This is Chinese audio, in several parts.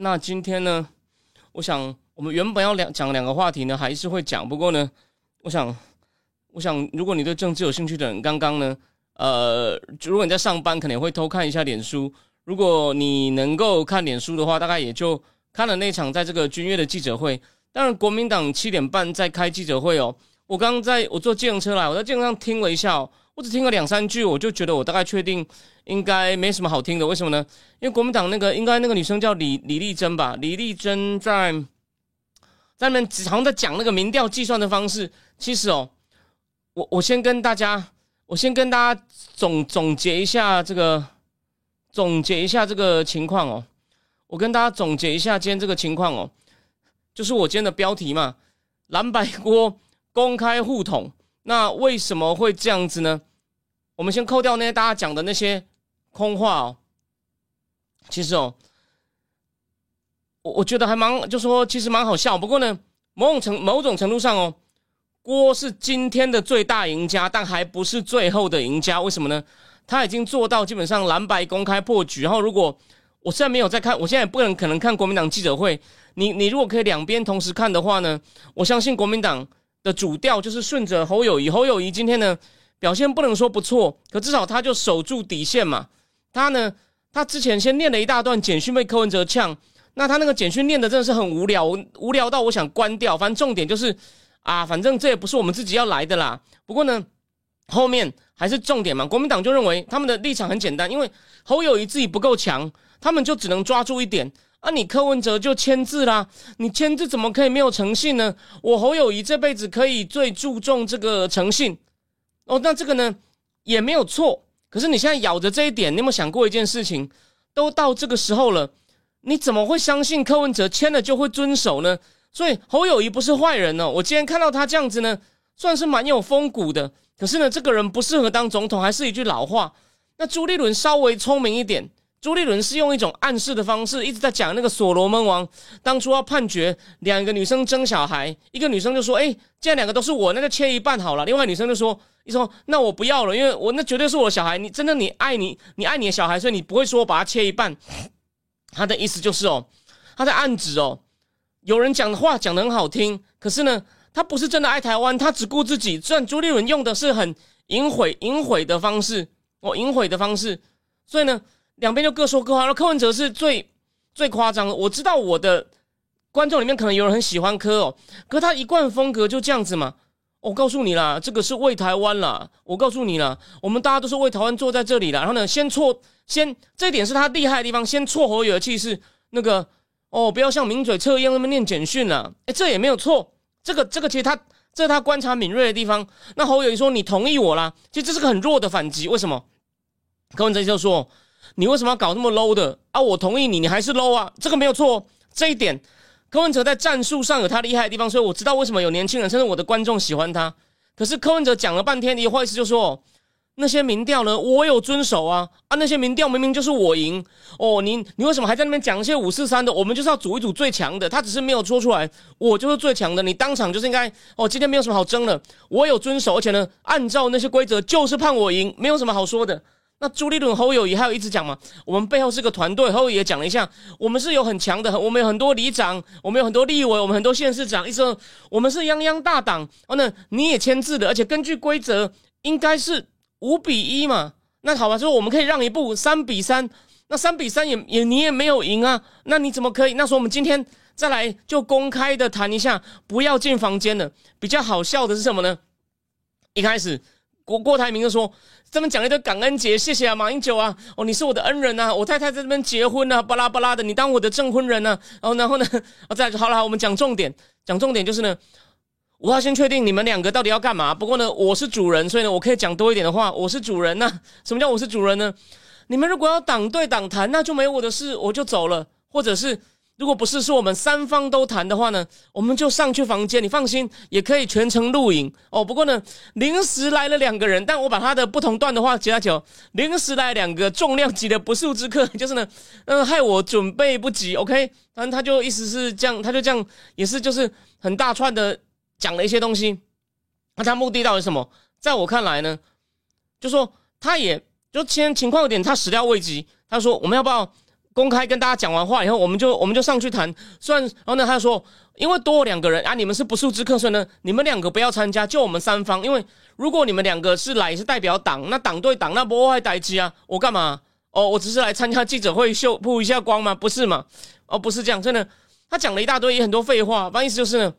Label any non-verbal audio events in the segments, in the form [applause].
那今天呢，我想我们原本要两讲两个话题呢，还是会讲。不过呢，我想，我想，如果你对政治有兴趣的人，刚刚呢，呃，如果你在上班，可能会偷看一下脸书。如果你能够看脸书的话，大概也就看了那场在这个军乐的记者会。当然，国民党七点半在开记者会哦。我刚在我坐自行车来，我在自行车上听了一下。我只听了两三句，我就觉得我大概确定应该没什么好听的。为什么呢？因为国民党那个应该那个女生叫李李丽珍吧？李丽珍在在那边好像在讲那个民调计算的方式。其实哦，我我先跟大家，我先跟大家总总结一下这个，总结一下这个情况哦。我跟大家总结一下今天这个情况哦，就是我今天的标题嘛，蓝白锅公开互捅。那为什么会这样子呢？我们先扣掉那些大家讲的那些空话哦。其实哦，我我觉得还蛮，就说其实蛮好笑。不过呢，某种程某种程度上哦，郭是今天的最大赢家，但还不是最后的赢家。为什么呢？他已经做到基本上蓝白公开破局。然后，如果我现在没有在看，我现在也不能可能看国民党记者会。你你如果可以两边同时看的话呢，我相信国民党的主调就是顺着侯友谊。侯友谊今天呢？表现不能说不错，可至少他就守住底线嘛。他呢，他之前先念了一大段简讯被柯文哲呛，那他那个简讯念的真的是很无聊，无聊到我想关掉。反正重点就是啊，反正这也不是我们自己要来的啦。不过呢，后面还是重点嘛。国民党就认为他们的立场很简单，因为侯友谊自己不够强，他们就只能抓住一点啊。你柯文哲就签字啦，你签字怎么可以没有诚信呢？我侯友谊这辈子可以最注重这个诚信。哦，那这个呢也没有错，可是你现在咬着这一点，你有没有想过一件事情？都到这个时候了，你怎么会相信柯文哲签了就会遵守呢？所以侯友谊不是坏人呢。我今天看到他这样子呢，算是蛮有风骨的。可是呢，这个人不适合当总统，还是一句老话。那朱立伦稍微聪明一点。朱立伦是用一种暗示的方式，一直在讲那个所罗门王当初要判决两个女生争小孩，一个女生就说：“哎，既然两个都是我，那就切一半好了。”另外女生就说：“你说那我不要了，因为我那绝对是我的小孩。你真的你爱你，你爱你的小孩，所以你不会说把它切一半。”他的意思就是哦，他在暗指哦，有人讲的话讲的很好听，可是呢，他不是真的爱台湾，他只顾自己。虽然朱立伦用的是很隐晦、隐晦的方式，哦，隐晦的方式，所以呢。两边就各说各话，然后柯文哲是最最夸张的。我知道我的观众里面可能有人很喜欢柯哦，可他一贯风格就这样子嘛。我告诉你啦，这个是为台湾啦。我告诉你啦，我们大家都是为台湾坐在这里啦。然后呢，先错先这一点是他厉害的地方，先错侯友的气势。那个哦，不要像名嘴测验那么念简讯了。哎，这也没有错。这个这个其实他这是他观察敏锐的地方。那侯友说你同意我啦，其实这是个很弱的反击。为什么？柯文哲就说。你为什么要搞那么 low 的啊？我同意你，你还是 low 啊？这个没有错，这一点柯文哲在战术上有他厉害的地方，所以我知道为什么有年轻人甚至我的观众喜欢他。可是柯文哲讲了半天，你话意思就说那些民调呢，我有遵守啊啊！那些民调明明就是我赢哦，你你为什么还在那边讲一些五四三的？我们就是要组一组最强的，他只是没有说出来，我就是最强的，你当场就是应该哦，今天没有什么好争的，我有遵守，而且呢，按照那些规则就是判我赢，没有什么好说的。那朱立伦侯友谊还有一直讲嘛，我们背后是个团队，侯友也讲了一下，我们是有很强的，我们有很多里长，我们有很多立委，我们很多县市长，意思我们是泱泱大党。哦，那你也签字的，而且根据规则应该是五比一嘛。那好吧，说我们可以让一步，三比三。那三比三也也你也没有赢啊，那你怎么可以？那说我们今天再来就公开的谈一下，不要进房间了。比较好笑的是什么呢？一开始。郭郭台铭就说：“这边讲一堆感恩节，谢谢啊，马英九啊，哦，你是我的恩人呐，我太太在这边结婚啊，巴拉巴拉的，你当我的证婚人呢。然后，然后呢，[laughs] 哦，再好了，我们讲重点，讲重点就是呢，我要先确定你们两个到底要干嘛。不过呢，我是主人，所以呢，我可以讲多一点的话。我是主人呐，什么叫我是主人呢？你们如果要党对党谈，那就没我的事，我就走了。或者是如果不是说我们三方都谈的话呢，我们就上去房间。你放心，也可以全程录影哦。不过呢，临时来了两个人，但我把他的不同段的话截下球，临时来两个重量级的不速之客，[laughs] 就是呢，嗯，害我准备不及。OK，反正他就意思是这样，他就这样，也是就是很大串的讲了一些东西。那他目的到底什么？在我看来呢，就说他也就先情况有点他始料未及。他说我们要不要？公开跟大家讲完话以后，我们就我们就上去谈。虽然，然后呢，他说，因为多两个人啊，你们是不速之客，所以呢，你们两个不要参加，就我们三方。因为如果你们两个是来是代表党，那党对党那不会待机啊，我干嘛？哦，我只是来参加记者会秀铺一下光吗？不是嘛？哦，不是这样，真的。他讲了一大堆也很多废话，反正意思就是呢，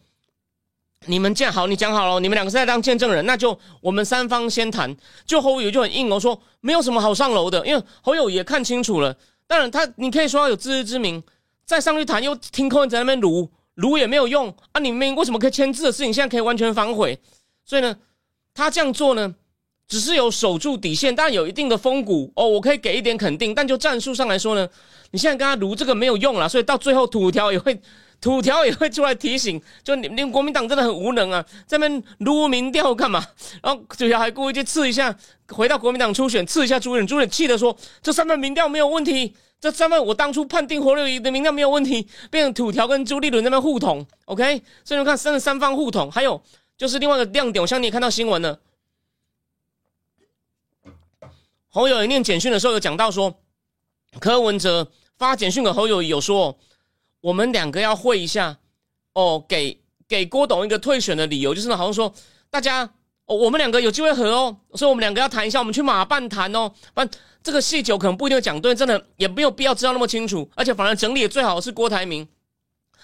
你们见好，你讲好了，你们两个是在当见证人，那就我们三方先谈。就侯友就很硬哦，说没有什么好上楼的，因为侯友也看清楚了。当然，他你可以说他有自知之明，再上去谈又听柯文哲那边撸撸也没有用啊！你们为什么可以签字的事情，现在可以完全反悔？所以呢，他这样做呢，只是有守住底线，但有一定的风骨哦，我可以给一点肯定。但就战术上来说呢，你现在跟他撸这个没有用了，所以到最后土条也会土条也会出来提醒，就你你国民党真的很无能啊，在那边撸民调干嘛？然后土条还故意去刺一下。回到国民党初选，刺一下朱远，朱远气的说：“这三份民调没有问题，这三份我当初判定侯六一的民调没有问题，变成土条跟朱立伦那边互捅，OK？所以你看，三的三方互捅，还有就是另外一个亮点，我相信你也看到新闻了。侯友谊念简讯的时候有讲到说，柯文哲发简讯给侯友谊有说，我们两个要会一下哦，给给郭董一个退选的理由，就是呢，好像说大家。”哦，我们两个有机会合哦，所以我们两个要谈一下，我们去马办谈哦。不然，这个细节可能不一定讲对，真的也没有必要知道那么清楚。而且反而整理的最好是郭台铭，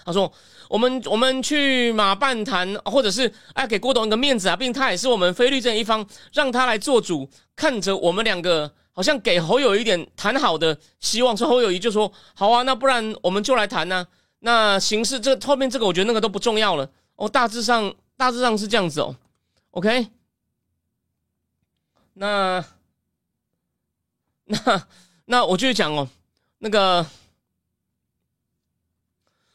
他说我们我们去马办谈，或者是哎给郭董一个面子啊，毕竟他也是我们非律政一方，让他来做主，看着我们两个好像给侯友一点谈好的希望。所以侯友谊就说好啊，那不然我们就来谈呢。那形式这后面这个我觉得那个都不重要了哦，大致上大致上是这样子哦，OK。[laughs] 那那那我继续讲哦，那个，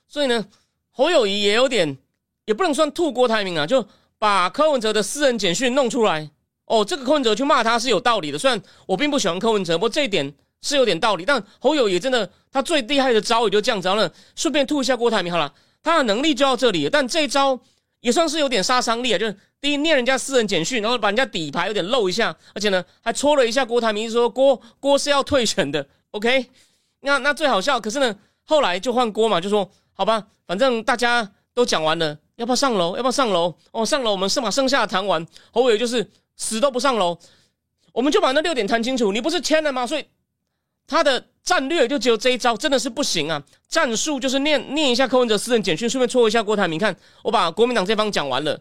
所以呢，侯友谊也有点，也不能算吐郭台铭啊，就把柯文哲的私人简讯弄出来哦。这个柯文哲去骂他是有道理的，虽然我并不喜欢柯文哲，不过这一点是有点道理。但侯友也真的，他最厉害的招也就这样子，然后呢，顺便吐一下郭台铭好了，他的能力就到这里，但这一招也算是有点杀伤力啊，就是。第一念人家私人简讯，然后把人家底牌有点露一下，而且呢还戳了一下郭台铭，说郭郭是要退选的。OK，那那最好笑，可是呢后来就换郭嘛，就说好吧，反正大家都讲完了，要不要上楼？要不要上楼？哦，上楼，我们剩把剩下的谈完。侯伟就是死都不上楼，我们就把那六点谈清楚。你不是签了吗？所以他的战略就只有这一招，真的是不行啊！战术就是念念一下柯文哲私人简讯，顺便戳一下郭台铭。看我把国民党这方讲完了。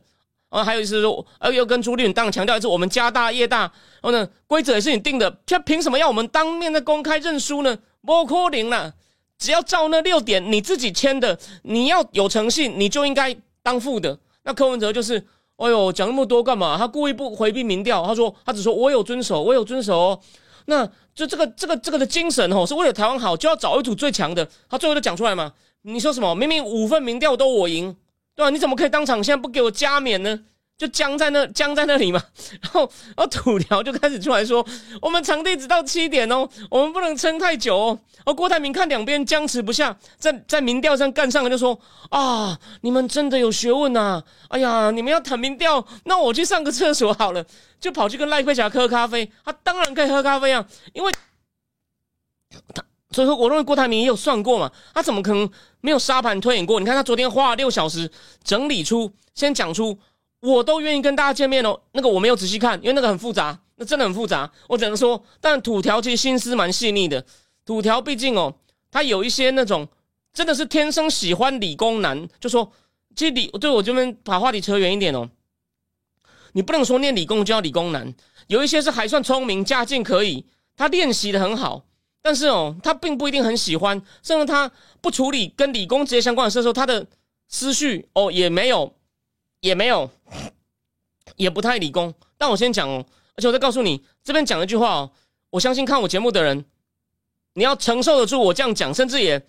啊，还有就是说，呃，又跟朱立伦当强调一次，我们家大业大。然后呢，规则也是你定的，他凭什么要我们当面的公开认输呢？不可能了，只要照那六点你自己签的，你要有诚信，你就应该当副的。那柯文哲就是，哎呦，讲那么多干嘛？他故意不回避民调，他说他只说我有遵守，我有遵守。哦那就这个这个这个的精神哦，是为了台湾好，就要找一组最强的。他最后就讲出来嘛，你说什么？明明五份民调都我赢。对吧？你怎么可以当场现在不给我加冕呢？就僵在那，僵在那里嘛。[laughs] 然后，然后土条就开始出来说：“我们场地只到七点哦，我们不能撑太久哦。”而郭台铭看两边僵持不下，在在民调上干上了，就说：“啊，你们真的有学问呐！哎呀，你们要谈民调，那我去上个厕所好了。”就跑去跟赖佩霞喝咖啡。他当然可以喝咖啡啊，因为他。所以说，我认为郭台铭也有算过嘛，他怎么可能没有沙盘推演过？你看他昨天花了六小时整理出，先讲出，我都愿意跟大家见面哦。那个我没有仔细看，因为那个很复杂，那真的很复杂。我只能说，但土条其实心思蛮细腻的。土条毕竟哦，他有一些那种真的是天生喜欢理工男，就说其实理对我这边把话题扯远一点哦，你不能说念理工就要理工男，有一些是还算聪明，家境可以，他练习的很好。但是哦，他并不一定很喜欢，甚至他不处理跟理工直接相关的事的时候，他的思绪哦也没有，也没有，也不太理工。但我先讲哦，而且我再告诉你，这边讲一句话哦，我相信看我节目的人，你要承受得住我这样讲，甚至也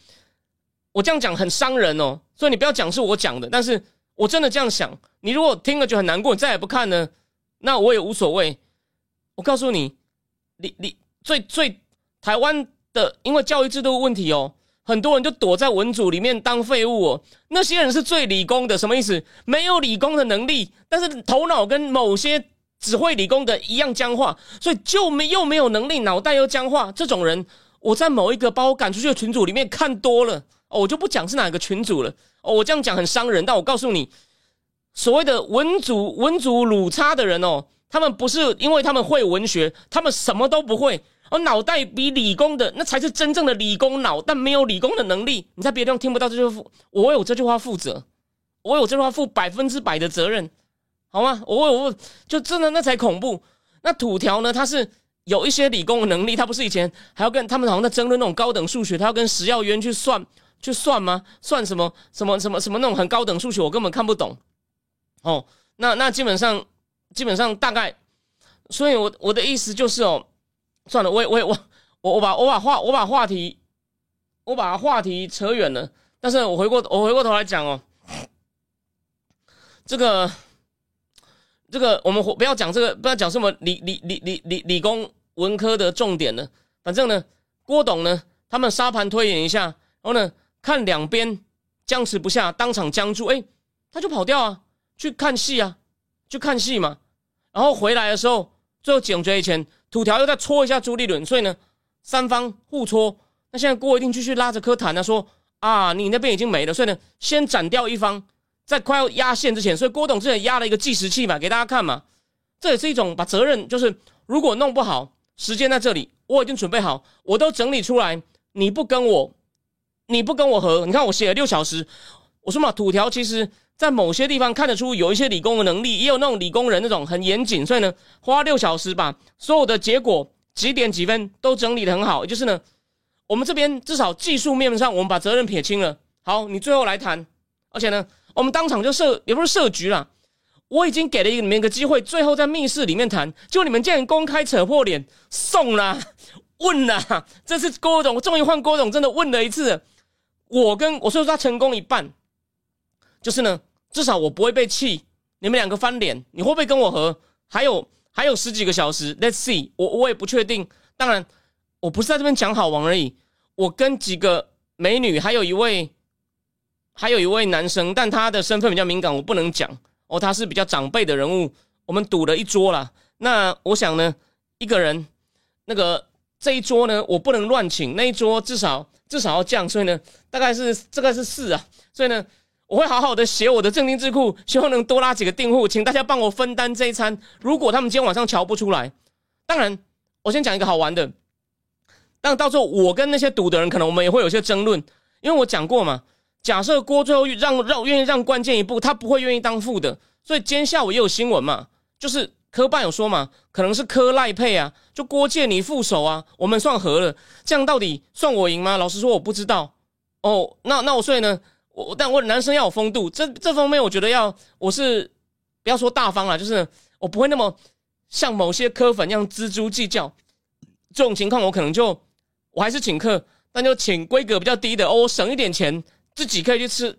我这样讲很伤人哦，所以你不要讲是我讲的，但是我真的这样想。你如果听了就很难过，你再也不看呢，那我也无所谓。我告诉你，你你最最台湾的，因为教育制度问题哦，很多人就躲在文组里面当废物哦。那些人是最理工的，什么意思？没有理工的能力，但是头脑跟某些只会理工的一样僵化，所以就没又没有能力，脑袋又僵化。这种人，我在某一个把我赶出去的群组里面看多了。哦，我就不讲是哪个群主了。哦，我这样讲很伤人，但我告诉你，所谓的文组文组鲁差的人哦，他们不是因为他们会文学，他们什么都不会，我脑袋比理工的那才是真正的理工脑，但没有理工的能力。你在别的地方听不到这句话，我为有这句话负责，我为有这句话负百分之百的责任，好吗？我我就真的那才恐怖。那土条呢？他是有一些理工的能力，他不是以前还要跟他们好像在争论那种高等数学，他要跟石耀渊去算。去算吗？算什么？什么什么什么那种很高等数学，我根本看不懂。哦，那那基本上基本上大概，所以我我的意思就是哦，算了，我我我我我把我把话我把话题我把话题扯远了。但是我回过我回过头来讲哦，这个这个我们不要讲这个，不要讲什么理理理理理理工文科的重点了。反正呢，郭董呢，他们沙盘推演一下，然后呢。看两边僵持不下，当场僵住，哎，他就跑掉啊，去看戏啊，去看戏嘛。然后回来的时候，最后总决以前，土条又再戳一下朱立伦，所以呢，三方互戳。那现在郭一定继续拉着柯谈呢，说啊，你那边已经没了，所以呢，先斩掉一方，在快要压线之前，所以郭董之前压了一个计时器嘛，给大家看嘛。这也是一种把责任，就是如果弄不好，时间在这里，我已经准备好，我都整理出来，你不跟我。你不跟我合，你看我写了六小时。我说嘛，土条其实在某些地方看得出有一些理工的能力，也有那种理工人那种很严谨，所以呢，花六小时把所有的结果几点几分都整理的很好。也就是呢，我们这边至少技术面上，我们把责任撇清了。好，你最后来谈，而且呢，我们当场就设，也不是设局了。我已经给了你们一个机会，最后在密室里面谈，就你们竟然公开扯破脸，送了，[laughs] 问了。这次郭总终于换郭总，真的问了一次。我跟我说他成功一半，就是呢，至少我不会被气。你们两个翻脸，你会不会跟我和？还有还有十几个小时，Let's see，我我也不确定。当然，我不是在这边讲好玩而已。我跟几个美女，还有一位，还有一位男生，但他的身份比较敏感，我不能讲哦。他是比较长辈的人物，我们赌了一桌了。那我想呢，一个人，那个这一桌呢，我不能乱请，那一桌至少。至少要降，所以呢，大概是这个是四啊，所以呢，我会好好的写我的正定智库，希望能多拉几个订户，请大家帮我分担这一餐。如果他们今天晚上瞧不出来，当然，我先讲一个好玩的，但到时候我跟那些赌的人，可能我们也会有些争论，因为我讲过嘛，假设郭最后让让愿意让关键一步，他不会愿意当副的，所以今天下午也有新闻嘛，就是。科办有说嘛？可能是科赖配啊，就郭借你副手啊，我们算和了，这样到底算我赢吗？老实说，我不知道。哦，那那我所以呢，我但我男生要有风度，这这方面我觉得要，我是不要说大方了，就是我不会那么像某些科粉一样锱铢计较。这种情况我可能就我还是请客，但就请规格比较低的哦，省一点钱，自己可以去吃，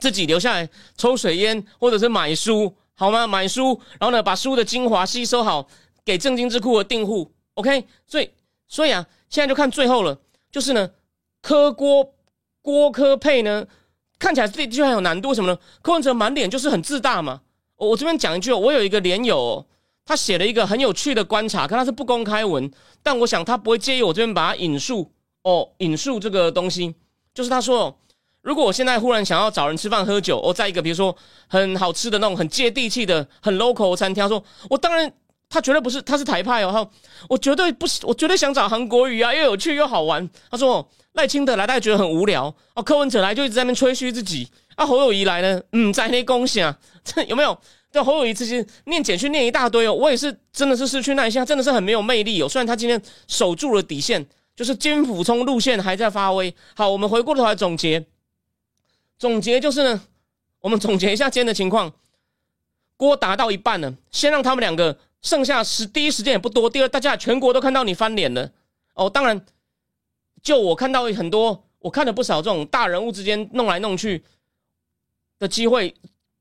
自己留下来抽水烟或者是买书。好吗？买书，然后呢，把书的精华吸收好，给正金智库的订户。OK，所以，所以啊，现在就看最后了，就是呢，科郭郭科配呢，看起来的确很有难度。什么呢？柯文哲满脸就是很自大嘛。我我这边讲一句，我有一个连友，他写了一个很有趣的观察，可他是不公开文，但我想他不会介意我这边把它引述哦，引述这个东西，就是他说。如果我现在忽然想要找人吃饭喝酒，我在一个比如说很好吃的那种很接地气的很 local 餐厅，他说我当然他绝对不是他是台派哦，他我绝对不是我绝对想找韩国瑜啊，又有趣又好玩。他说赖清德来大家觉得很无聊哦，柯文哲来就一直在那边吹嘘自己啊，侯友谊来呢，嗯，在那恭喜啊，这有没有？对侯友谊这些念简讯念一大堆哦，我也是真的是失去耐心，真的是很没有魅力哦。虽然他今天守住了底线，就是金辅冲路线还在发威。好，我们回过头来总结。总结就是呢，我们总结一下今天的情况。锅达到一半了，先让他们两个剩下时第一时间也不多。第二，大家全国都看到你翻脸了。哦，当然，就我看到很多，我看了不少这种大人物之间弄来弄去的机会，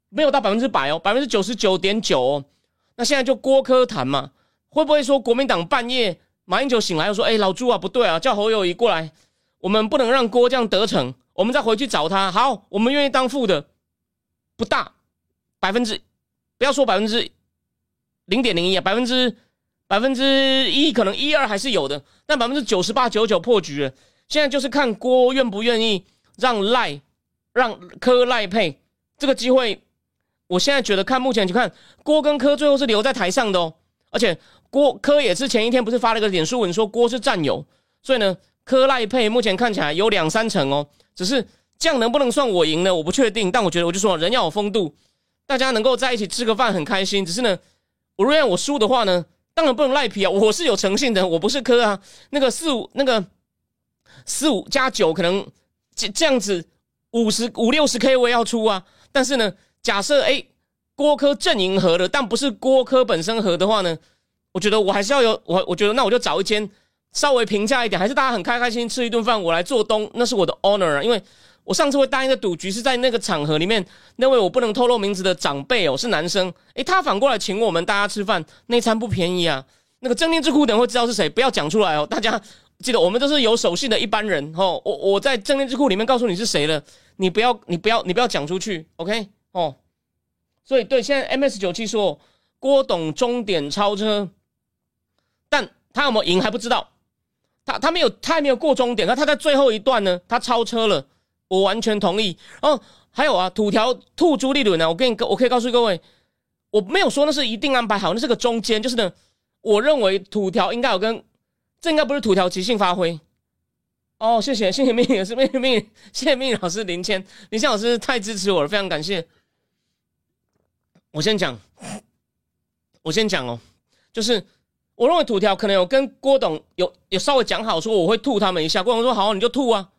没有到百分之百哦，百分之九十九点九哦。那现在就郭科谈嘛，会不会说国民党半夜马英九醒来又说：“哎，老朱啊，不对啊，叫侯友谊过来，我们不能让郭这样得逞，我们再回去找他。好，我们愿意当副的，不大百分之，不要说百分之零点零一啊，百分之百分之一可能一二还是有的，但百分之九十八九九破局了。现在就是看郭愿不愿意让赖让柯赖配这个机会。”我现在觉得，看目前去看，郭跟柯最后是留在台上的哦，而且郭柯也是前一天不是发了个脸书文说郭是战友，所以呢，柯赖配目前看起来有两三成哦，只是这样能不能算我赢呢？我不确定，但我觉得我就说人要有风度，大家能够在一起吃个饭很开心。只是呢，我如果我输的话呢，当然不能赖皮啊，我是有诚信的，我不是柯啊，那个四五那个四五加九可能这这样子五十五六十 K 我也要出啊，但是呢。假设哎，郭科阵营合的，但不是郭科本身合的话呢？我觉得我还是要有我，我觉得那我就找一间稍微平价一点，还是大家很开开心心吃一顿饭，我来做东，那是我的 honor 啊。因为我上次会答应的赌局是在那个场合里面，那位我不能透露名字的长辈哦，是男生，诶，他反过来请我们大家吃饭，那餐不便宜啊。那个正念智库的人会知道是谁，不要讲出来哦。大家记得，我们都是有守信的一般人哦。我我在正念智库里面告诉你是谁了，你不要你不要你不要讲出去，OK。哦，所以对，现在 M S 九七说郭董终点超车，但他有没有赢还不知道，他他没有，他还没有过终点，那他在最后一段呢，他超车了，我完全同意。哦，还有啊，土条兔朱立伦呢，我跟你我可以告诉各位，我没有说那是一定安排好，那是个中间，就是呢，我认为土条应该有跟，这应该不是土条即兴发挥。哦，谢谢谢谢命也是命命，谢谢命运老师林谦林谦老师太支持我了，非常感谢。我先讲，我先讲哦，就是我认为土条可能有跟郭董有有稍微讲好，说我会吐他们一下。郭董说好，你就吐啊。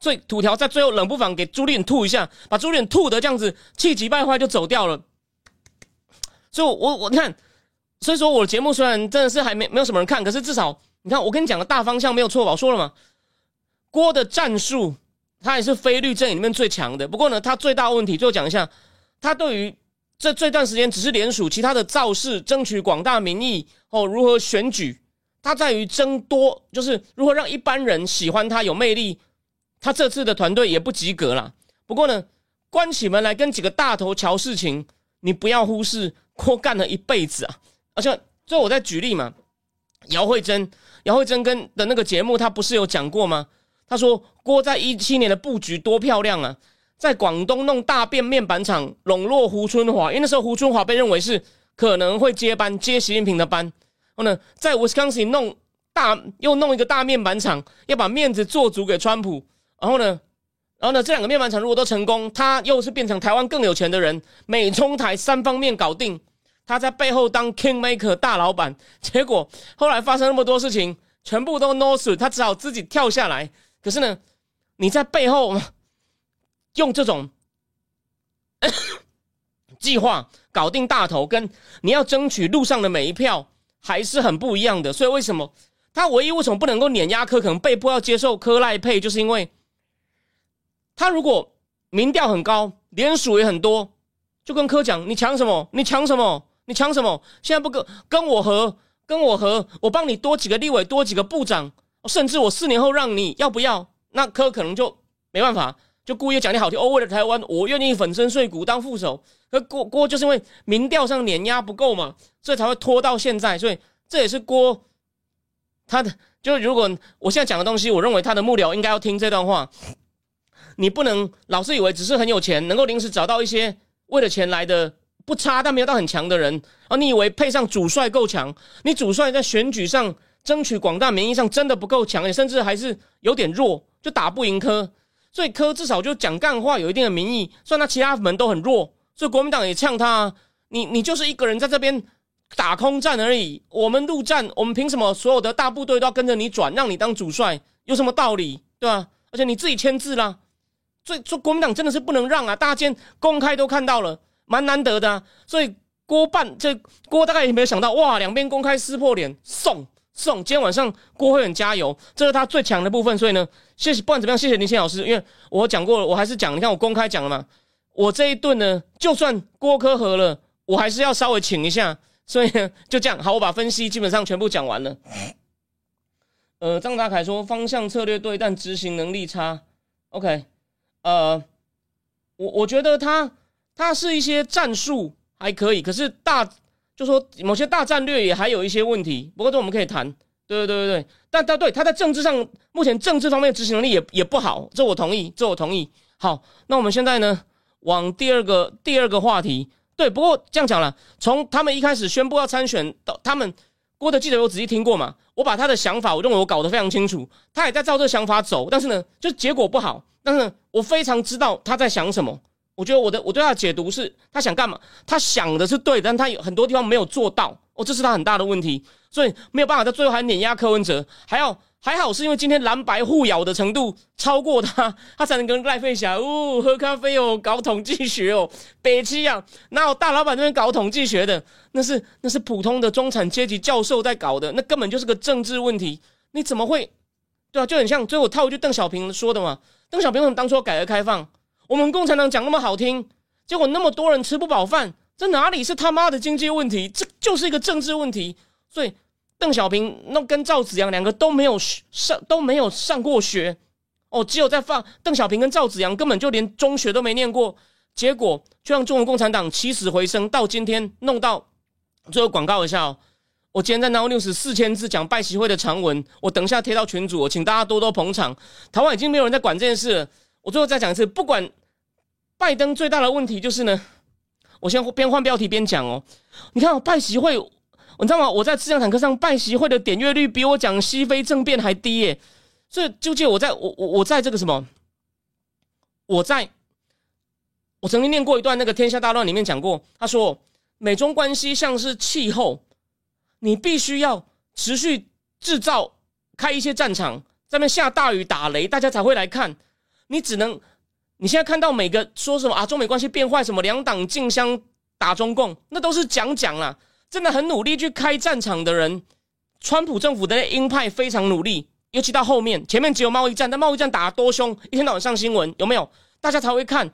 所以土条在最后冷不防给朱立伦吐一下，把朱立伦吐的这样子气急败坏就走掉了。所以，我我你看，所以说我的节目虽然真的是还没没有什么人看，可是至少你看我跟你讲的大方向没有错吧？我说了嘛，郭的战术他也是非律阵营里面最强的。不过呢，他最大问题最后讲一下，他对于。这这段时间只是联署，其他的造势、争取广大民意哦，如何选举？他在于争多，就是如何让一般人喜欢他、有魅力。他这次的团队也不及格了。不过呢，关起门来跟几个大头瞧事情，你不要忽视郭干了一辈子啊！而且最后我再举例嘛，姚慧珍，姚慧珍跟的那个节目，他不是有讲过吗？他说郭在一七年的布局多漂亮啊！在广东弄大便面板厂，笼络胡春华，因为那时候胡春华被认为是可能会接班接习近平的班。然后呢，在 Wisconsin 弄大又弄一个大面板厂，要把面子做足给川普。然后呢，然后呢，这两个面板厂如果都成功，他又是变成台湾更有钱的人，美中台三方面搞定，他在背后当 King Maker 大老板。结果后来发生那么多事情，全部都 no s 他只好自己跳下来。可是呢，你在背后。用这种 [coughs] 计划搞定大头，跟你要争取路上的每一票还是很不一样的。所以为什么他唯一为什么不能够碾压科，可能被迫要接受科赖配，就是因为他如果民调很高，联署也很多，就跟科讲：你抢什么？你抢什么？你抢什么？现在不跟跟我和跟我和，我帮你多几个立委，多几个部长，甚至我四年后让你要不要？那科可能就没办法。就故意讲你好听哦，为了台湾，我愿意粉身碎骨当副手。可郭郭就是因为民调上碾压不够嘛，所以才会拖到现在。所以这也是郭他的。就是如果我现在讲的东西，我认为他的幕僚应该要听这段话。你不能老是以为只是很有钱，能够临时找到一些为了钱来的不差但没有到很强的人啊！你以为配上主帅够强？你主帅在选举上争取广大民意上真的不够强，你甚至还是有点弱，就打不赢科。所以柯至少就讲干话，有一定的民意。算他其他门都很弱，所以国民党也呛他。你你就是一个人在这边打空战而已。我们陆战，我们凭什么所有的大部队都要跟着你转，让你当主帅？有什么道理？对吧？而且你自己签字啦。所以说国民党真的是不能让啊！大家今天公开都看到了，蛮难得的。所以郭办这郭大概也没有想到，哇，两边公开撕破脸，送送。今天晚上郭会很加油，这是他最强的部分。所以呢，谢谢，不管怎么样，谢谢林谦老师，因为我讲过了，我还是讲，你看我公开讲了嘛，我这一顿呢，就算郭科和了，我还是要稍微请一下。所以呢就这样，好，我把分析基本上全部讲完了。呃，张达凯说方向策略对，但执行能力差。OK，呃，我我觉得他他是一些战术还可以，可是大就说某些大战略也还有一些问题。不过这我们可以谈，对对对对对。但他对他在政治上目前政治方面执行能力也也不好，这我同意，这我同意。好，那我们现在呢，往第二个第二个话题。对，不过这样讲了，从他们一开始宣布要参选到他们。郭的记者我仔细听过嘛？我把他的想法，我认为我搞得非常清楚。他也在照这个想法走，但是呢，就结果不好。但是，我非常知道他在想什么。我觉得我的我对他的解读是，他想干嘛？他想的是对，但他有很多地方没有做到。哦，这是他很大的问题，所以没有办法在最后还碾压柯文哲，还要。还好是因为今天蓝白互咬的程度超过他，[laughs] 他才能跟赖费霞哦喝咖啡哦搞统计学哦北七啊，哪有大老板那边搞统计学的？那是那是普通的中产阶级教授在搞的，那根本就是个政治问题。你怎么会？对啊，就很像最后套一句邓小平说的嘛。邓小平当初改革开放，我们共产党讲那么好听，结果那么多人吃不饱饭，这哪里是他妈的经济问题？这就是一个政治问题。所以。邓小平那跟赵子阳两个都没有上都没有上过学哦，只有在放邓小平跟赵子阳根本就连中学都没念过，结果就让中国共产党起死回生，到今天弄到最后广告一下哦，我今天在 Now News 四千字讲拜习会的长文，我等一下贴到群组，请大家多多捧场。台湾已经没有人在管这件事了，我最后再讲一次，不管拜登最大的问题就是呢，我先边换标题边讲哦，你看拜习会。你知道吗？我在自强坦克上拜习会的点阅率比我讲西非政变还低耶！所以就借我在我我我在这个什么，我在我曾经念过一段那个《天下大乱》里面讲过，他说美中关系像是气候，你必须要持续制造开一些战场，在那下大雨打雷，大家才会来看。你只能你现在看到每个说什么啊，中美关系变坏，什么两党竞相打中共，那都是讲讲啦。真的很努力去开战场的人，川普政府的鹰派非常努力，尤其到后面，前面只有贸易战，但贸易战打得多凶，一天到晚上新闻，有没有？大家才会看。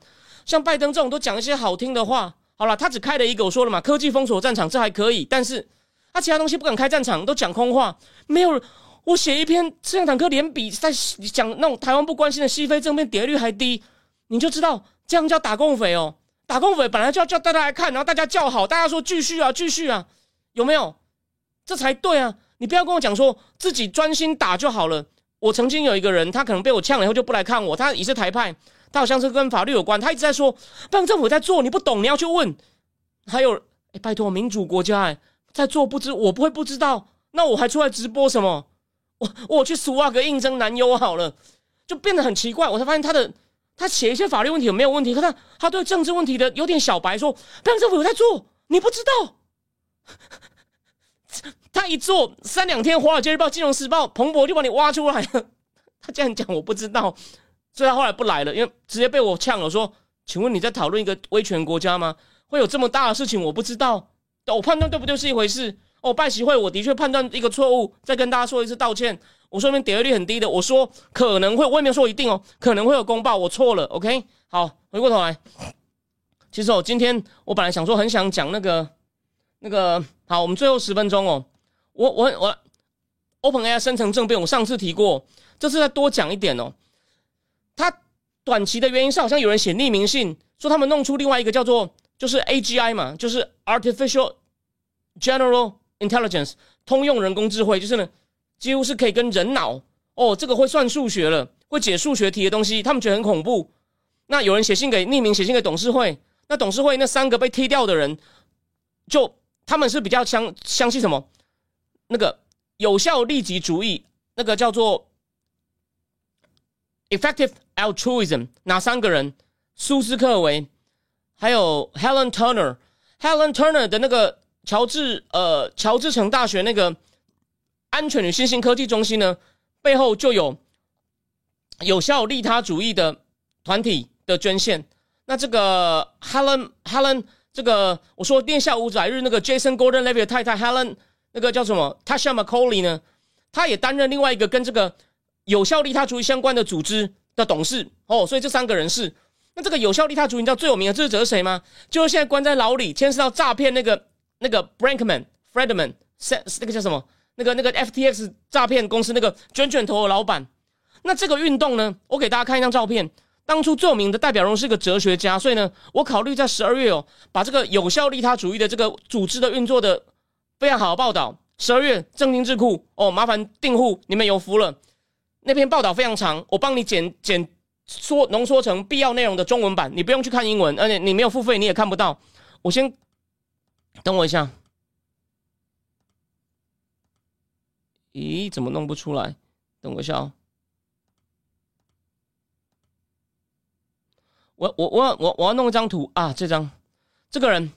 像拜登这种都讲一些好听的话，好了，他只开了一个，我说了嘛，科技封锁战场，这还可以，但是他其他东西不敢开战场，都讲空话。没有，我写一篇这辆坦克连比在讲那种台湾不关心的西非政变，点击率还低，你就知道这样叫打共匪哦。打工匪本来就要叫大家来看，然后大家叫好，大家说继续啊，继续啊，有没有？这才对啊！你不要跟我讲说自己专心打就好了。我曾经有一个人，他可能被我呛了以后就不来看我，他也是台派，他好像是跟法律有关，他一直在说，办政府在做，你不懂，你要去问。还有，哎，拜托，民主国家哎，在做不知，我不会不知道，那我还出来直播什么？我我去苏瓦格应征男优好了，就变得很奇怪，我才发现他的。他写一些法律问题有没有问题？可他他对政治问题的有点小白，说办政府有在做，你不知道。[laughs] 他一做三两天，《华尔街日报》《金融时报》彭博就把你挖出来了。他这样讲我不知道，所以他后来不来了，因为直接被我呛了。说，请问你在讨论一个威权国家吗？会有这么大的事情？我不知道，我判断对不对是一回事。哦，拜习会我的确判断一个错误，再跟大家说一次道歉。我说明点击率很低的，我说可能会，我也没有说一定哦，可能会有公报，我错了，OK。好，回过头来，其实我今天我本来想说很想讲那个那个，好，我们最后十分钟哦，我我我，OpenAI 生成政变，我上次提过，这次再多讲一点哦。它短期的原因是好像有人写匿名信，说他们弄出另外一个叫做就是 AGI 嘛，就是 Artificial General Intelligence 通用人工智慧，就是呢。几乎是可以跟人脑哦，这个会算数学了，会解数学题的东西，他们觉得很恐怖。那有人写信给匿名写信给董事会，那董事会那三个被踢掉的人，就他们是比较相相信什么？那个有效利己主义，那个叫做 effective altruism。哪三个人？苏斯克维，还有 Helen Turner，Helen Turner 的那个乔治呃乔治城大学那个。安全与新兴科技中心呢，背后就有有效利他主义的团体的捐献。那这个 Helen Helen 这个我说殿下五百日那个 Jason Gordon Levy 的太太 Helen 那个叫什么 Tasha McCauley 呢，他也担任另外一个跟这个有效利他主义相关的组织的董事哦，所以这三个人是。那这个有效利他主义，你知道最有名的智者是谁吗？就是现在关在牢里，牵涉到诈骗那个那个 Brankman Fredman 那个叫什么？那个那个 FTX 诈骗公司那个卷卷头的老板。那这个运动呢，我给大家看一张照片。当初最有名的代表人物是个哲学家，所以呢，我考虑在十二月哦，把这个有效利他主义的这个组织的运作的非常好的报道。十二月正经智库哦，麻烦订户，你们有福了。那篇报道非常长，我帮你剪剪。缩浓缩成必要内容的中文版，你不用去看英文，而且你没有付费，你也看不到。我先等我一下。咦，怎么弄不出来？等我一下哦。我我我我我要弄一张图啊！这张，这个人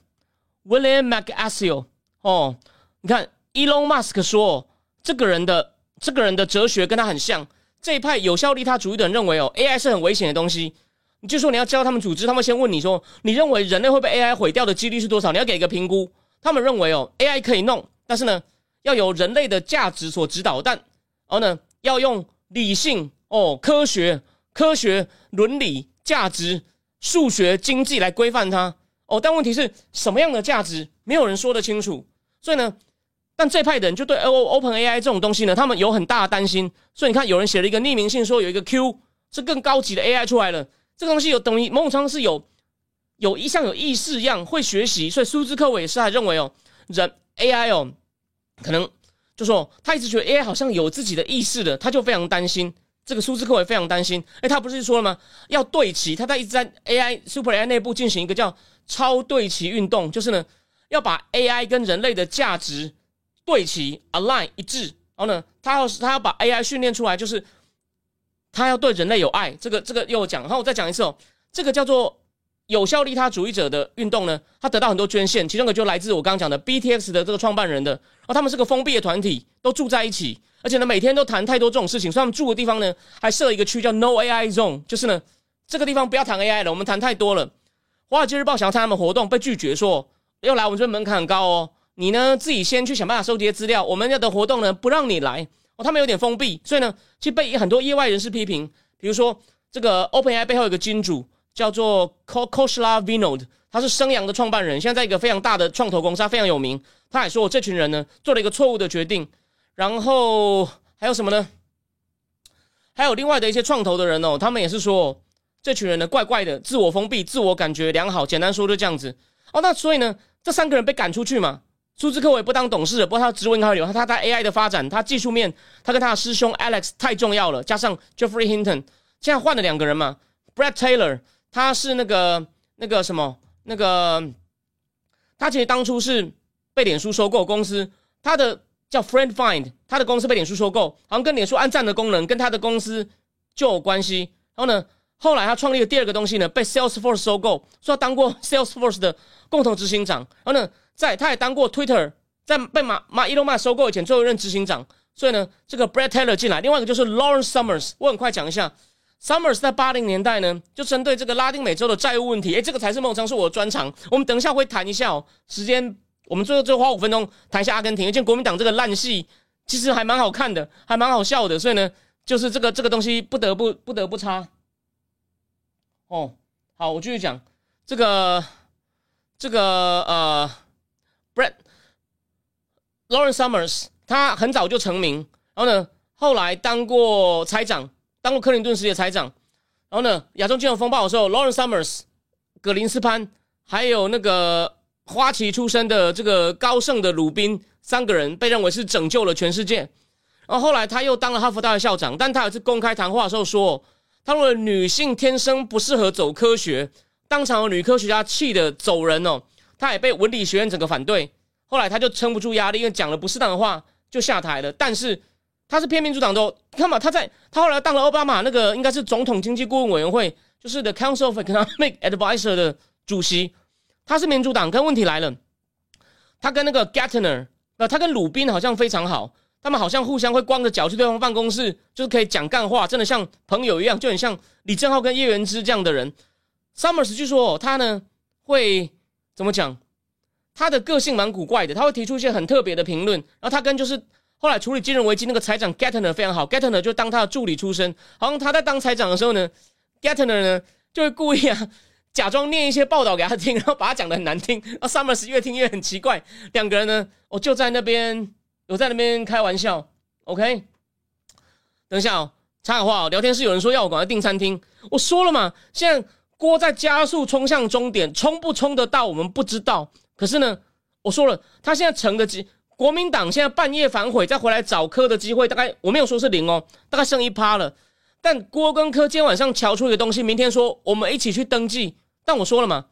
William McAsio 哦，你看 Elon Musk 说这个人的这个人的哲学跟他很像。这一派有效利他主义的人认为哦，AI 是很危险的东西。你就说你要教他们组织，他们先问你说，你认为人类会被 AI 毁掉的几率是多少？你要给一个评估。他们认为哦，AI 可以弄，但是呢，要有人类的价值所指导，但然后呢，要用理性哦、科学、科学伦理、价值、数学、经济来规范它哦。但问题是什么样的价值，没有人说得清楚。所以呢。但这派的人就对 O Open AI 这种东西呢，他们有很大的担心。所以你看，有人写了一个匿名信，说有一个 Q 是更高级的 AI 出来了。这个东西有等于某种程度是有有一像有意识一样会学习。所以苏兹克韦斯还认为哦，人 AI 哦，可能就说他一直觉得 AI 好像有自己的意识的，他就非常担心。这个苏兹克韦非常担心。哎，他不是说了吗？要对齐，他在一直在 AI Super AI 内部进行一个叫超对齐运动，就是呢要把 AI 跟人类的价值。对齐，align 一致，然后呢，他要他要把 AI 训练出来，就是他要对人类有爱。这个这个又讲，然后我再讲一次哦，这个叫做有效利他主义者的运动呢，他得到很多捐献，其中一个就来自我刚刚讲的 BTX 的这个创办人的，然后他们是个封闭的团体，都住在一起，而且呢每天都谈太多这种事情，所以他们住的地方呢还设一个区叫 No AI Zone，就是呢这个地方不要谈 AI 了，我们谈太多了。华尔街日报想要参加他们活动，被拒绝说要来我们这边门槛很高哦。你呢？自己先去想办法收集资料。我们要的活动呢，不让你来哦。他们有点封闭，所以呢，就被很多业外人士批评。比如说，这个 OpenAI 背后有个金主叫做 Ko Koshla Vinod，他是生阳的创办人，现在在一个非常大的创投公司，他非常有名。他还说我，这群人呢做了一个错误的决定。然后还有什么呢？还有另外的一些创投的人哦，他们也是说，这群人呢怪怪的，自我封闭，自我感觉良好。简单说就这样子哦。那所以呢，这三个人被赶出去嘛？苏兹克也不当董事，不过他的职位应该留。他他在 AI 的发展，他技术面，他跟他的师兄 Alex 太重要了。加上 Jeffrey Hinton，现在换了两个人嘛。Brad Taylor，他是那个那个什么那个，他其实当初是被脸书收购公司，他的叫 Friend Find，他的公司被脸书收购，好像跟脸书按赞的功能跟他的公司就有关系。然后呢，后来他创立了第二个东西呢，被 Salesforce 收购，说他当过 Salesforce 的共同执行长。然后呢。在，他也当过 Twitter，在被马马伊隆马收购以前，最后一任执行长。所以呢，这个 Brad Taylor 进来，另外一个就是 Lawrence Summers。我很快讲一下，Summers 在八零年代呢，就针对这个拉丁美洲的债务问题，诶，这个才是孟章是我的专长。我们等一下会谈一下哦。时间，我们最后最后花五分钟谈一下阿根廷，而且国民党这个烂戏其实还蛮好看的，还蛮好笑的。所以呢，就是这个这个东西不得不不得不插。哦，好，我继续讲这个这个呃。Brett Lawrence Summers，他很早就成名，然后呢，后来当过财长，当过克林顿时的财长，然后呢，亚洲金融风暴的时候，Lawrence Summers、格林斯潘，还有那个花旗出身的这个高盛的鲁宾，三个人被认为是拯救了全世界。然后后来他又当了哈佛大学校长，但他有一次公开谈话的时候说，他认为女性天生不适合走科学，当场有女科学家气得走人哦。他也被文理学院整个反对，后来他就撑不住压力，因为讲了不适当的话就下台了。但是他是偏民主党的，你看嘛，他在他后来当了奥巴马那个应该是总统经济顾问委员会，就是 The Council of Economic [laughs] Advisor 的主席，他是民主党。跟问题来了，他跟那个 Gattner，呃，他跟鲁宾好像非常好，他们好像互相会光着脚去对方办公室，就是可以讲干话，真的像朋友一样，就很像李正浩跟叶元之这样的人。Summers 据说哦他呢会。怎么讲？他的个性蛮古怪的，他会提出一些很特别的评论。然后他跟就是后来处理金融危机那个财长 Getner 非常好 Getner 就当他的助理出身。好像他在当财长的时候呢，Getner 呢就会故意啊假装念一些报道给他听，[laughs] 然后把他讲的很难听。然后，Summers 越听越很奇怪。两个人呢，我就在那边，我在那边开玩笑。OK，等一下哦，插个话哦，聊天室有人说要我赶快订餐厅，我说了嘛，现在锅在加速冲向终点，冲不冲得到我们不知道。可是呢，我说了，他现在成的机，国民党现在半夜反悔再回来找科的机会，大概我没有说是零哦，大概剩一趴了。但郭跟科今天晚上瞧出一个东西，明天说我们一起去登记。但我说了嘛，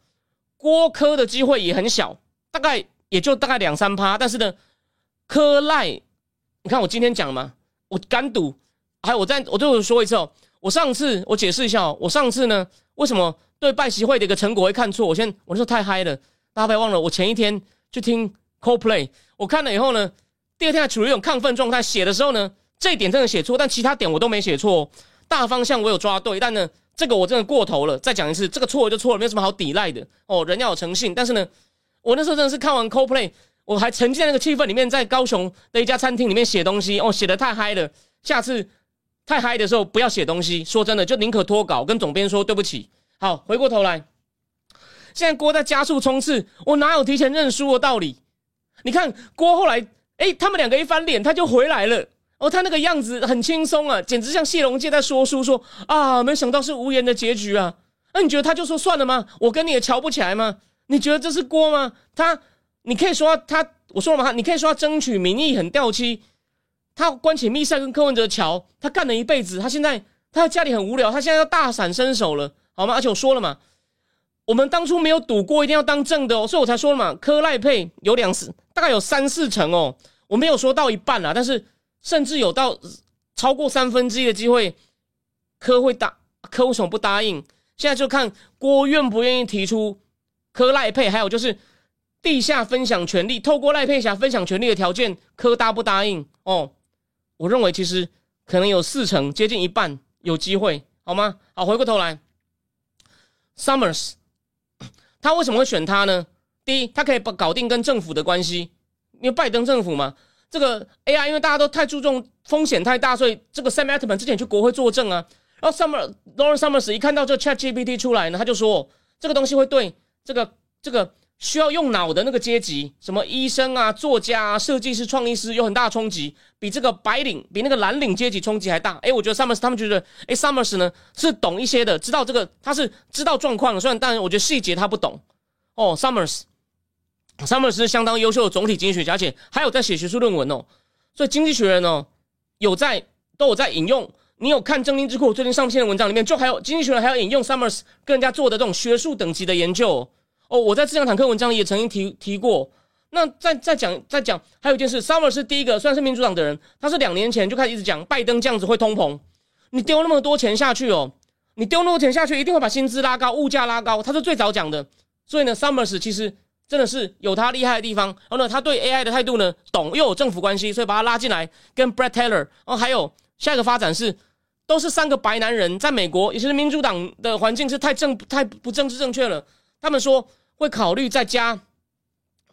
郭科的机会也很小，大概也就大概两三趴。但是呢，科赖。你看我今天讲嘛，我敢赌，还有我再我最后说一次哦，我上次我解释一下哦，我上次呢为什么对拜习会的一个成果会看错？我先我那时候太嗨了，大家不要忘了，我前一天去听 Coldplay，我看了以后呢，第二天还处于一种亢奋状态，写的时候呢，这一点真的写错，但其他点我都没写错，大方向我有抓对，但呢，这个我真的过头了。再讲一次，这个错了就错了，没有什么好抵赖的哦，人要有诚信。但是呢，我那时候真的是看完 Coldplay，。我还沉浸在那个气氛里面，在高雄的一家餐厅里面写东西哦，写的太嗨了。下次太嗨的时候不要写东西。说真的，就宁可脱稿，跟总编说对不起。好，回过头来，现在郭在加速冲刺，我哪有提前认输的道理？你看郭后来，哎，他们两个一翻脸，他就回来了。哦，他那个样子很轻松啊，简直像谢龙介在说书，说啊，没想到是无言的结局啊。那你觉得他就说算了吗？我跟你也瞧不起来吗？你觉得这是郭吗？他？你可以说他，我说了嘛，你可以说他争取民意很掉漆，他关起密塞跟柯文哲桥，他干了一辈子，他现在他家里很无聊，他现在要大展身手了，好吗？而且我说了嘛，我们当初没有赌过一定要当正的哦，所以我才说了嘛，柯赖配有两四，大概有三四成哦，我没有说到一半啦，但是甚至有到超过三分之一的机会，柯会答，柯为什么不答应？现在就看郭愿不愿意提出柯赖配，还有就是。地下分享权利，透过赖佩霞分享权利的条件，柯答不答应？哦，我认为其实可能有四成，接近一半有机会，好吗？好，回过头来，Summers，[coughs] 他为什么会选他呢？第一，他可以把搞定跟政府的关系，因为拜登政府嘛，这个 AI 因为大家都太注重风险太大，所以这个 Sam Altman 之前去国会作证啊，然后 Summer Lauren Summers 一看到这个 ChatGPT 出来呢，他就说这个东西会对这个这个。需要用脑的那个阶级，什么医生啊、作家啊、设计师、创意师，有很大的冲击，比这个白领、比那个蓝领阶级冲击还大。哎，我觉得 Summers 他们觉得，哎，Summers 呢是懂一些的，知道这个他是知道状况的，虽然当然我觉得细节他不懂。哦，Summers，Summers 是相当优秀的总体经济学家，而且还有在写学术论文哦。所以经济学人哦有在都有在引用，你有看正经智库最近上线的文章里面，就还有经济学人还要引用 Summers 跟人家做的这种学术等级的研究。哦我在这讲坦克文章也曾经提提过。那再再讲再讲，还有一件事，Summer 是第一个算是民主党的人，他是两年前就开始一直讲拜登这样子会通膨，你丢那么多钱下去哦，你丢那么多钱下去，一定会把薪资拉高，物价拉高，他是最早讲的。所以呢，Summers 其实真的是有他厉害的地方。然后呢，他对 AI 的态度呢，懂又有政府关系，所以把他拉进来跟 Brett Taylor。哦，还有下一个发展是，都是三个白男人，在美国，也是民主党的环境是太正太不政治正确了，他们说。会考虑再加，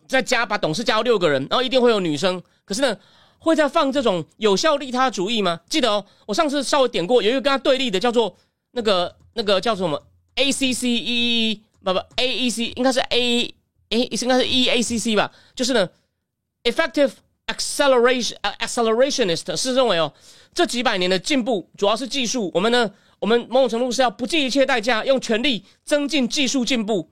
再加把董事加到六个人，然后一定会有女生。可是呢，会再放这种有效利他主义吗？记得哦，我上次稍微点过，有一个跟他对立的，叫做那个那个叫做什么 A C C E 不不 A E C 应该是 A A 应该是 E A C C 吧？就是呢，Effective Acceleration Accelerationist 是认为哦，这几百年的进步主要是技术，我们呢，我们某种程度是要不计一切代价用全力增进技术进步。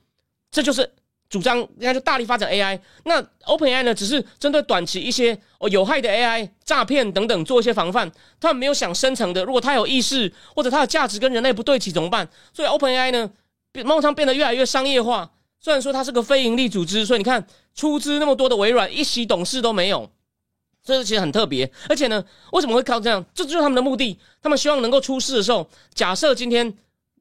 这就是主张，应该就大力发展 AI。那 OpenAI 呢，只是针对短期一些哦有害的 AI 诈骗等等做一些防范。他们没有想深层的，如果它有意识，或者它的价值跟人类不对齐怎么办？所以 OpenAI 呢，梦上变得越来越商业化。虽然说它是个非盈利组织，所以你看出资那么多的微软一席董事都没有，这是其实很特别。而且呢，为什么会靠这样？这就是他们的目的。他们希望能够出事的时候，假设今天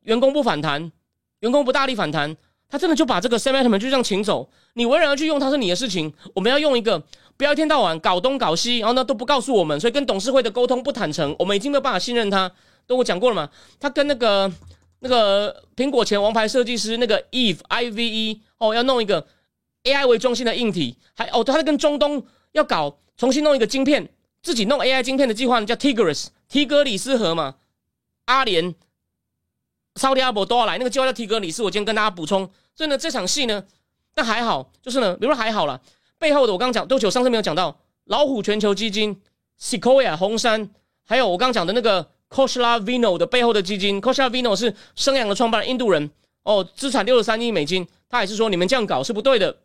员工不反弹，员工不大力反弹。他真的就把这个 Sam Altman 就这样请走，你为然而去用它是你的事情。我们要用一个，不要一天到晚搞东搞西，然后呢都不告诉我们，所以跟董事会的沟通不坦诚，我们已经没有办法信任他。都我讲过了嘛，他跟那个那个苹果前王牌设计师那个 Eve I V E 哦，要弄一个 AI 为中心的硬体，还哦，他在跟中东要搞重新弄一个晶片，自己弄 AI 晶片的计划呢，叫 Tigris 提格里斯河嘛，阿联、沙特阿伯都要来，那个计划叫提格里斯。我今天跟大家补充，所以呢，这场戏呢，那还好，就是呢，比如说还好了，背后的我刚刚讲，多久，上次没有讲到老虎全球基金、Sequoia 红杉，还有我刚讲的那个 koshlavino 的背后的基金 koshlavino 是生养的创办人，印度人哦，资产六十三亿美金，他也是说你们这样搞是不对的。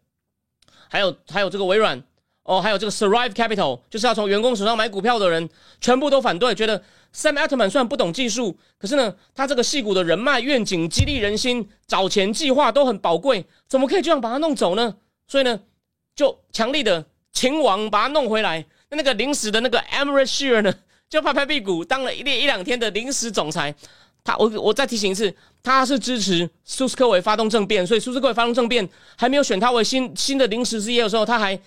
还有还有这个微软哦，还有这个 Survive Capital，就是要从员工手上买股票的人，全部都反对，觉得 Sam Altman 虽然不懂技术，可是呢，他这个戏股的人脉、愿景、激励人心、找钱计划都很宝贵，怎么可以这样把他弄走呢？所以呢，就强力的秦王把他弄回来。那那个临时的那个 e m r a t s h e r 呢，就拍拍屁股当了一列一两天的临时总裁。他我我再提醒一次，他是支持苏斯科维发动政变，所以苏斯科维发动政变还没有选他为新新的临时之业的时候，他还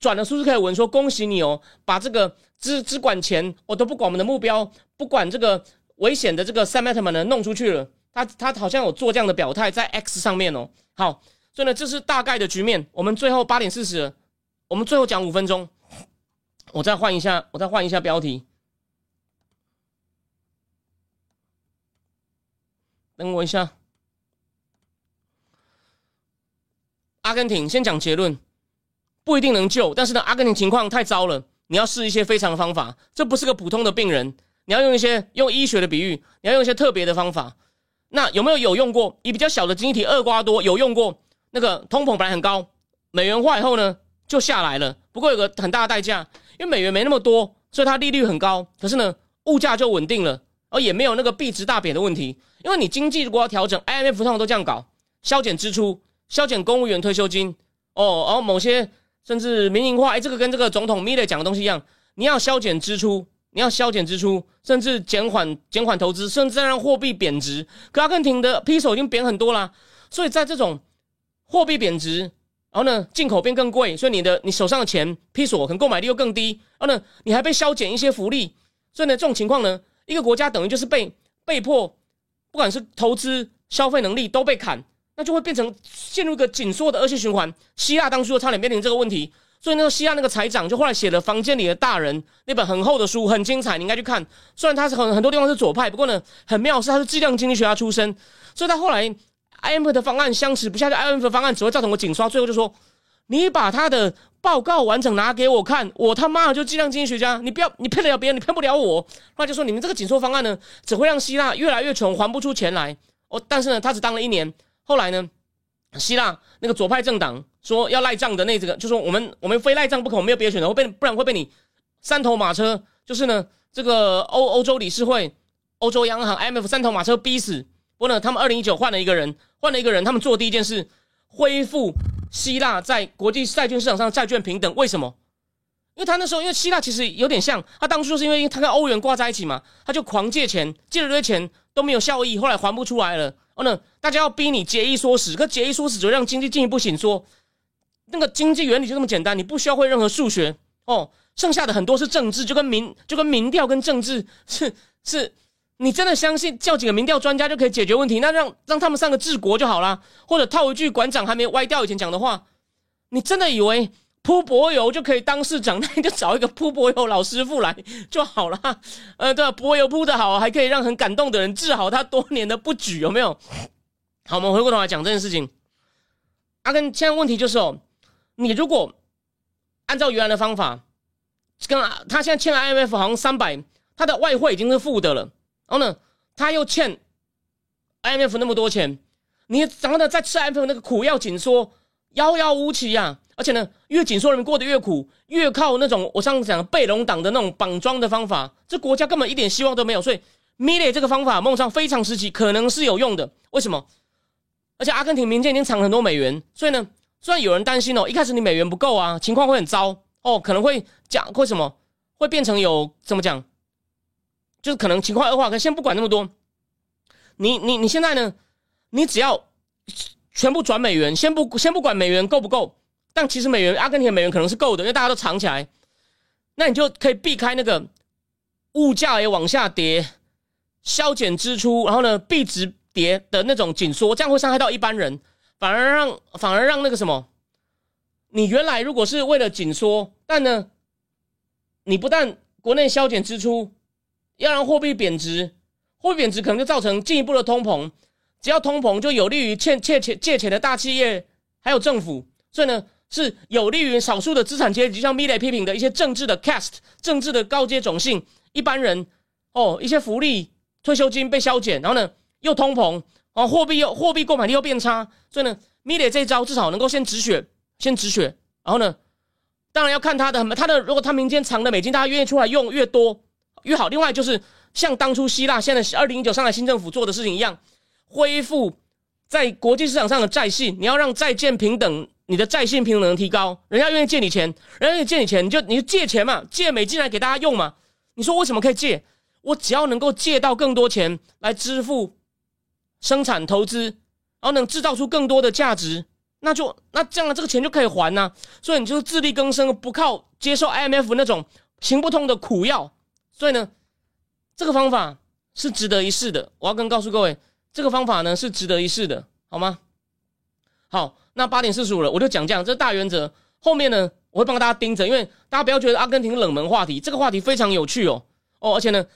转了苏斯克韦文说：“恭喜你哦，把这个只只管钱，我都不管我们的目标，不管这个危险的这个 Sam Altman 呢弄出去了。”他他好像有做这样的表态在 X 上面哦。好，所以呢，这是大概的局面。我们最后八点四十，我们最后讲五分钟，我再换一下，我再换一下标题。等我一下，阿根廷先讲结论，不一定能救，但是呢，阿根廷情况太糟了，你要试一些非常的方法，这不是个普通的病人，你要用一些用医学的比喻，你要用一些特别的方法。那有没有有用过？以比较小的经济体厄瓜多有用过，那个通膨本来很高，美元化以后呢就下来了，不过有个很大的代价，因为美元没那么多，所以它利率很高，可是呢物价就稳定了。而也没有那个币值大贬的问题，因为你经济如果要调整，IMF 通常都这样搞，削减支出，削减公务员退休金，哦，然后某些甚至民营化，哎，这个跟这个总统 Miller 讲的东西一样，你要削减支出，你要削减支出，甚至减缓减缓投资，甚至让货币贬值。可阿根廷的披索已经贬很多啦，所以在这种货币贬值，然后呢进口变更贵，所以你的你手上的钱披索可能购买力又更低，然后呢你还被削减一些福利，所以呢这种情况呢。一个国家等于就是被被迫，不管是投资、消费能力都被砍，那就会变成陷入一个紧缩的恶性循环。希腊当初就差点面临这个问题，所以那个希腊那个财长就后来写了《房间里的大人》那本很厚的书，很精彩，你应该去看。虽然他是很很多地方是左派，不过呢，很妙是他是计量经济学家出身，所以他后来 IMF 的方案相持不下去，IMF 的方案只会造成我紧刷，最后就说你把他的。报告完整拿给我看，我他妈的就计量经济学家，你不要你骗得了别人，你骗不了我。后来就说你们这个紧缩方案呢，只会让希腊越来越穷，还不出钱来。哦，但是呢，他只当了一年。后来呢，希腊那个左派政党说要赖账的那这个，就说我们我们非赖账不可，我没有别的选择，会被不然会被你三头马车，就是呢这个欧欧洲理事会、欧洲央行、M F 三头马车逼死。不过呢，他们二零一九换了一个人，换了一个人，他们做第一件事恢复。希腊在国际债券市场上债券平等，为什么？因为他那时候，因为希腊其实有点像他当初，是因为他跟欧元挂在一起嘛，他就狂借钱，借了这些钱都没有效益，后来还不出来了。哦呢，大家要逼你节衣缩食，可节衣缩食只会让经济进一步紧缩。那个经济原理就这么简单，你不需要会任何数学哦，剩下的很多是政治，就跟民就跟民调跟政治 [laughs] 是是。你真的相信叫几个民调专家就可以解决问题？那让让他们三个治国就好了。或者套一句馆长还没歪掉以前讲的话，你真的以为铺柏油就可以当市长？那你就找一个铺柏油老师傅来就好了。[laughs] 呃，对，柏油铺的好，还可以让很感动的人治好他多年的不举，有没有？好，我们回过头来讲这件事情。阿根，现在问题就是哦，你如果按照原来的方法，跟他现在欠 IMF 好像三百，他的外汇已经是负的了。然后呢，他又欠 IMF 那么多钱，你然后呢再吃 IMF 那个苦药紧缩，遥遥无期呀！而且呢，越紧缩人民过得越苦，越靠那种我上次讲贝隆党的那种绑桩的方法，这国家根本一点希望都没有。所以 m i l e 这个方法梦上非常时期可能是有用的。为什么？而且阿根廷民间已经藏很多美元，所以呢，虽然有人担心哦，一开始你美元不够啊，情况会很糟哦，可能会讲会什么，会变成有怎么讲？就是可能情况恶化，可先不管那么多。你你你现在呢？你只要全部转美元，先不先不管美元够不够，但其实美元阿根廷美元可能是够的，因为大家都藏起来，那你就可以避开那个物价也往下跌、削减支出，然后呢币值跌的那种紧缩，这样会伤害到一般人，反而让反而让那个什么你原来如果是为了紧缩，但呢，你不但国内削减支出，要让货币贬值，货币贬值可能就造成进一步的通膨。只要通膨，就有利于欠欠钱借钱的大企业还有政府，所以呢，是有利于少数的资产阶级，像米雷批评的一些政治的 cast、政治的高阶种姓一般人哦，一些福利、退休金被削减，然后呢又通膨，哦，货币又货币购买力又变差，所以呢，米雷这一招至少能够先止血，先止血，然后呢，当然要看他的他的如果他民间藏的美金，大家愿意出来用越多越好。另外就是像当初希腊现在二零一九上海新政府做的事情一样。恢复在国际市场上的债信，你要让债券平等，你的在线平等提高，人家愿意借你钱，人家愿意借你钱，你就你就借钱嘛，借美金来给大家用嘛。你说为什么可以借？我只要能够借到更多钱来支付生产投资，然后能制造出更多的价值，那就那这样这个钱就可以还呐。所以你就是自力更生，不靠接受 IMF 那种行不通的苦药。所以呢，这个方法是值得一试的。我要跟告诉各位。这个方法呢是值得一试的，好吗？好，那八点四十五了，我就讲这样，这是大原则。后面呢，我会帮大家盯着，因为大家不要觉得阿根廷冷门话题，这个话题非常有趣哦哦，而且呢，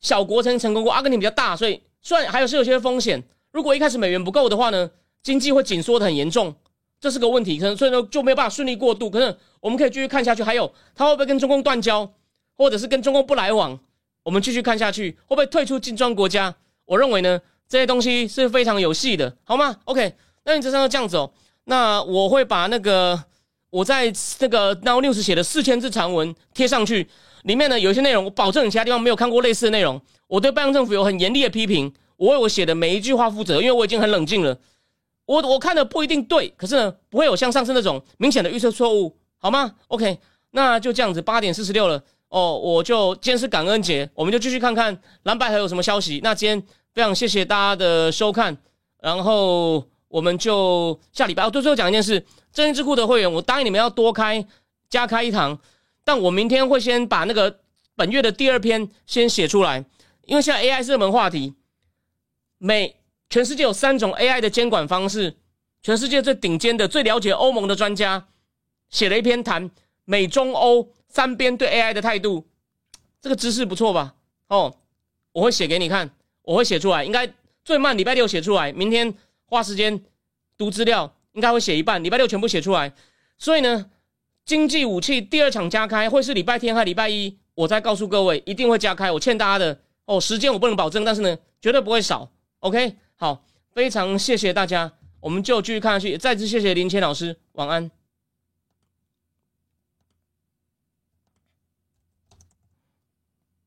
小国曾成功过，阿根廷比较大，所以虽然还有是有些风险。如果一开始美元不够的话呢，经济会紧缩的很严重，这是个问题，可能所以呢就没有办法顺利过渡。可是我们可以继续看下去，还有他会不会跟中共断交，或者是跟中共不来往？我们继续看下去，会不会退出金砖国家？我认为呢。这些东西是非常有戏的，好吗？OK，那你这上要这样子哦。那我会把那个我在那个 Now News 写的四千字长文贴上去，里面呢有一些内容，我保证其他地方没有看过类似的内容。我对拜登政府有很严厉的批评，我为我写的每一句话负责，因为我已经很冷静了。我我看的不一定对，可是呢不会有像上次那种明显的预测错误，好吗？OK，那就这样子，八点四十六了哦，我就今天是感恩节，我们就继续看看蓝白还有什么消息。那今天。非常谢谢大家的收看，然后我们就下礼拜哦。最后讲一件事，正义智库的会员，我答应你们要多开加开一堂，但我明天会先把那个本月的第二篇先写出来，因为现在 AI 是热门话题，每全世界有三种 AI 的监管方式，全世界最顶尖的、最了解欧盟的专家写了一篇谈美中欧三边对 AI 的态度，这个知识不错吧？哦，我会写给你看。我会写出来，应该最慢礼拜六写出来。明天花时间读资料，应该会写一半，礼拜六全部写出来。所以呢，经济武器第二场加开会是礼拜天还礼拜一？我再告诉各位，一定会加开。我欠大家的哦，时间我不能保证，但是呢，绝对不会少。OK，好，非常谢谢大家，我们就继续看下去。再次谢谢林谦老师，晚安。